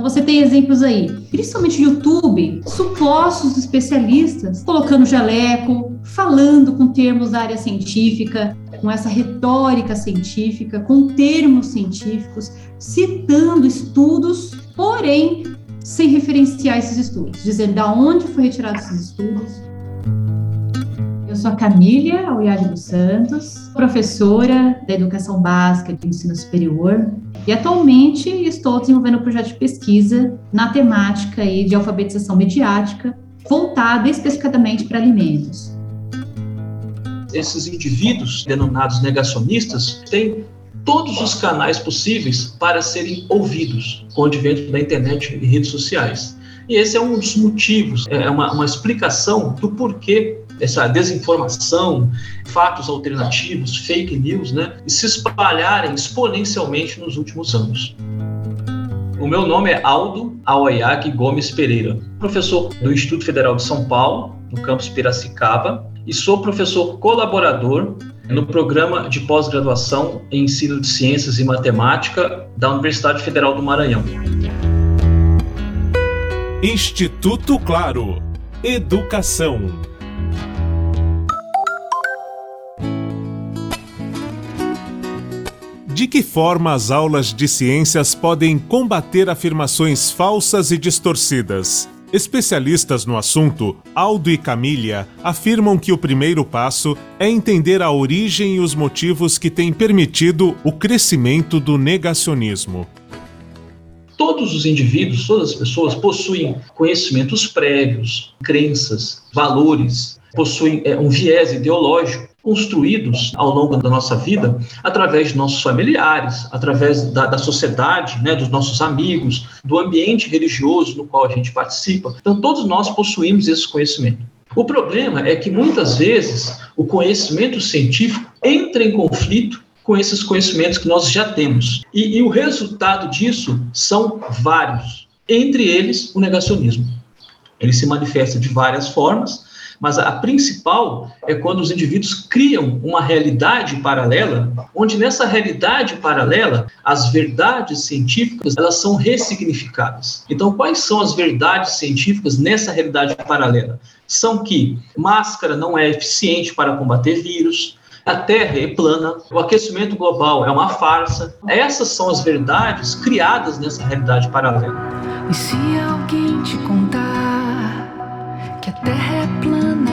Então você tem exemplos aí, principalmente YouTube, supostos especialistas colocando jaleco, falando com termos da área científica, com essa retórica científica, com termos científicos, citando estudos, porém sem referenciar esses estudos, dizendo da onde foi retirado esses estudos. Sou a Camília Auyade dos Santos, professora da Educação Básica do Ensino Superior, e atualmente estou desenvolvendo um projeto de pesquisa na temática aí de alfabetização mediática, voltada especificadamente para alimentos esses indivíduos denominados negacionistas têm todos os canais possíveis para serem ouvidos com o advento da internet e redes sociais. E esse é um dos motivos, é uma, uma explicação do porquê essa desinformação, fatos alternativos, fake news, né, se espalharem exponencialmente nos últimos anos. O meu nome é Aldo Aoyaki Gomes Pereira, professor do Instituto Federal de São Paulo, no campus Piracicaba, e sou professor colaborador no programa de pós-graduação em ensino de ciências e matemática da Universidade Federal do Maranhão. Instituto Claro. Educação. De que forma as aulas de ciências podem combater afirmações falsas e distorcidas? Especialistas no assunto, Aldo e Camília, afirmam que o primeiro passo é entender a origem e os motivos que têm permitido o crescimento do negacionismo. Todos os indivíduos, todas as pessoas possuem conhecimentos prévios, crenças, valores, possuem é, um viés ideológico construídos ao longo da nossa vida através de nossos familiares, através da, da, sociedade, né, dos nossos amigos, do ambiente religioso no qual a gente participa. Então, todos nós possuímos esse conhecimento. O problema é que muitas vezes o conhecimento científico entra em conflito com esses conhecimentos que nós já temos. E, e o resultado disso são vários, entre eles o negacionismo. Ele se manifesta de várias formas, mas a principal é quando os indivíduos criam uma realidade paralela, onde nessa realidade paralela as verdades científicas elas são ressignificadas. Então, quais são as verdades científicas nessa realidade paralela? São que máscara não é eficiente para combater vírus, a Terra é plana, o aquecimento global é uma farsa. Essas são as verdades criadas nessa realidade paralela. E se alguém te contar que a Terra é plana,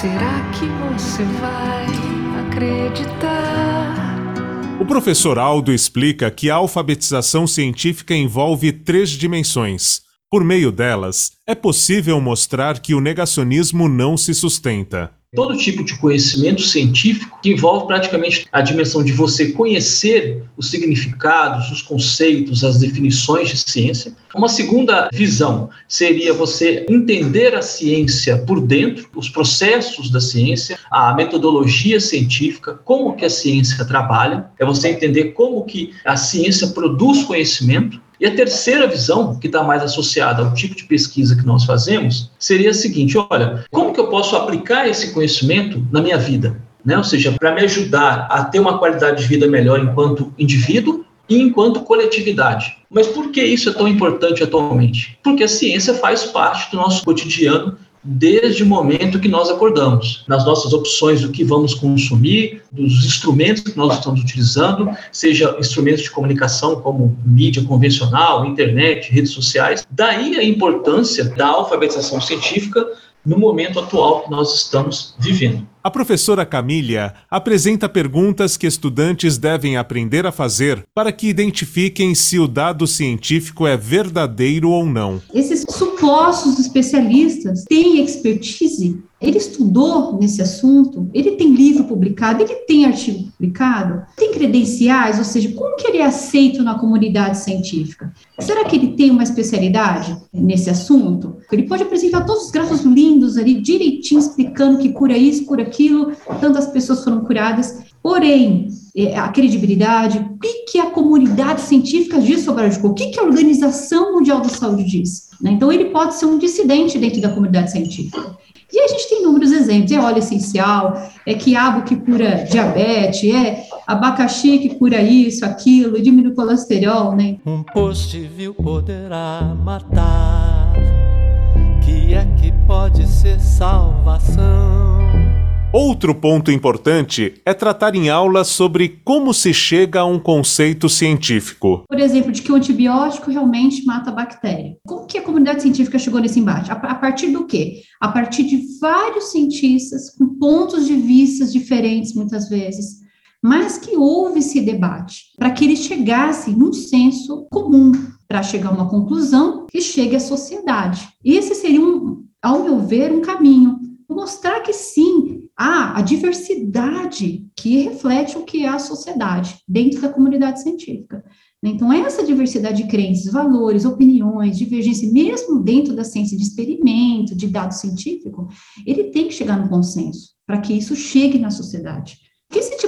Será que você vai acreditar? O professor Aldo explica que a alfabetização científica envolve três dimensões. Por meio delas, é possível mostrar que o negacionismo não se sustenta todo tipo de conhecimento científico que envolve praticamente a dimensão de você conhecer os significados, os conceitos, as definições de ciência. Uma segunda visão seria você entender a ciência por dentro, os processos da ciência, a metodologia científica, como que a ciência trabalha, é você entender como que a ciência produz conhecimento e a terceira visão, que está mais associada ao tipo de pesquisa que nós fazemos, seria a seguinte: olha, como que eu posso aplicar esse conhecimento na minha vida? Né? Ou seja, para me ajudar a ter uma qualidade de vida melhor enquanto indivíduo e enquanto coletividade. Mas por que isso é tão importante atualmente? Porque a ciência faz parte do nosso cotidiano desde o momento que nós acordamos, nas nossas opções do que vamos consumir, dos instrumentos que nós estamos utilizando, seja instrumentos de comunicação como mídia convencional, internet, redes sociais. Daí a importância da alfabetização científica no momento atual que nós estamos vivendo. A professora Camília apresenta perguntas que estudantes devem aprender a fazer para que identifiquem se o dado científico é verdadeiro ou não. Esses supostos especialistas têm expertise ele estudou nesse assunto? Ele tem livro publicado? Ele tem artigo publicado? Tem credenciais? Ou seja, como que ele é aceito na comunidade científica? Será que ele tem uma especialidade nesse assunto? Ele pode apresentar todos os gráficos lindos ali, direitinho, explicando que cura isso, cura aquilo, tantas pessoas foram curadas. Porém, é, a credibilidade, o que, que a comunidade científica diz sobre a o que, que a Organização Mundial da Saúde diz. Né? Então, ele pode ser um dissidente dentro da comunidade científica. E a gente tem inúmeros exemplos, é óleo essencial, é quiabo que cura diabetes, é abacaxi que cura isso, aquilo, diminui o colesterol, né? Um post viu poderá matar. Que é que pode ser salvação? Outro ponto importante é tratar em aula sobre como se chega a um conceito científico. Por exemplo, de que o antibiótico realmente mata a bactéria. Como que a comunidade científica chegou nesse embate? A, partir do quê? A partir de vários cientistas com pontos de vista diferentes, muitas vezes, mas que houve esse debate para que eles chegassem num senso comum, para chegar a uma conclusão que chegue à sociedade. Esse seria, um, ao meu ver, um caminho. Mostrar que sim, há a diversidade que reflete o que é a sociedade dentro da comunidade científica. Então, essa diversidade de crenças, valores, opiniões, divergência, mesmo dentro da ciência de experimento, de dado científico, ele tem que chegar no consenso para que isso chegue na sociedade.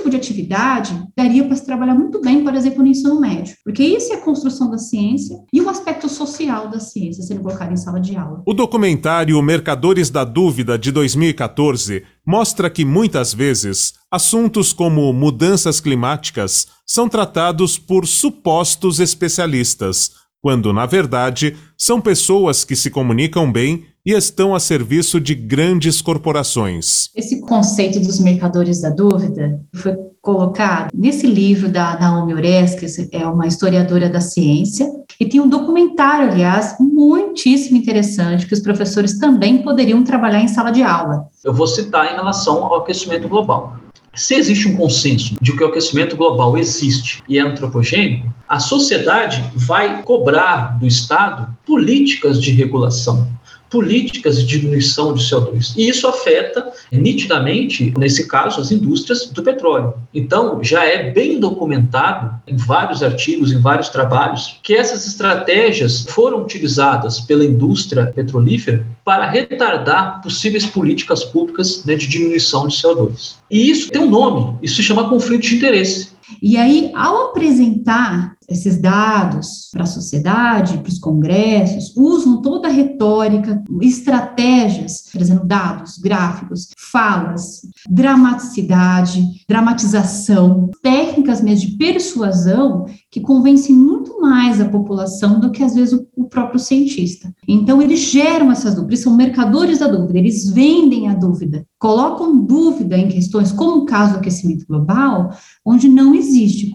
Tipo de atividade daria para se trabalhar muito bem, por exemplo, no ensino médio, porque isso é a construção da ciência e o aspecto social da ciência sendo colocado em sala de aula. O documentário Mercadores da Dúvida, de 2014, mostra que muitas vezes assuntos como mudanças climáticas são tratados por supostos especialistas, quando, na verdade, são pessoas que se comunicam bem e estão a serviço de grandes corporações. Esse conceito dos mercadores da dúvida foi colocado nesse livro da Naomi Oreskes, que é uma historiadora da ciência, e tem um documentário, aliás, muitíssimo interessante, que os professores também poderiam trabalhar em sala de aula. Eu vou citar em relação ao aquecimento global. Se existe um consenso de que o aquecimento global existe e é antropogênico, a sociedade vai cobrar do Estado políticas de regulação políticas de diminuição de CO2. E isso afeta nitidamente, nesse caso, as indústrias do petróleo. Então, já é bem documentado em vários artigos, em vários trabalhos, que essas estratégias foram utilizadas pela indústria petrolífera para retardar possíveis políticas públicas né, de diminuição de CO2. E isso tem um nome, isso se chama conflito de interesse. E aí, ao apresentar esses dados para a sociedade, para os congressos, usam toda a retórica, estratégias, trazendo dados, gráficos, falas, dramaticidade, dramatização, técnicas mesmo de persuasão que convencem muito mais a população do que às vezes o, o próprio cientista. Então eles geram essas dúvidas, são mercadores da dúvida, eles vendem a dúvida, colocam dúvida em questões como o caso do aquecimento global, onde não existe.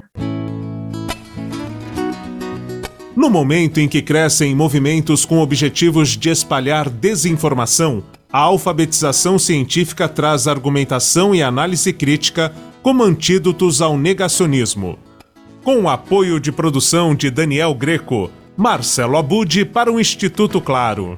No momento em que crescem movimentos com objetivos de espalhar desinformação, a alfabetização científica traz argumentação e análise crítica como antídotos ao negacionismo. Com o apoio de produção de Daniel Greco, Marcelo Abude para o Instituto Claro.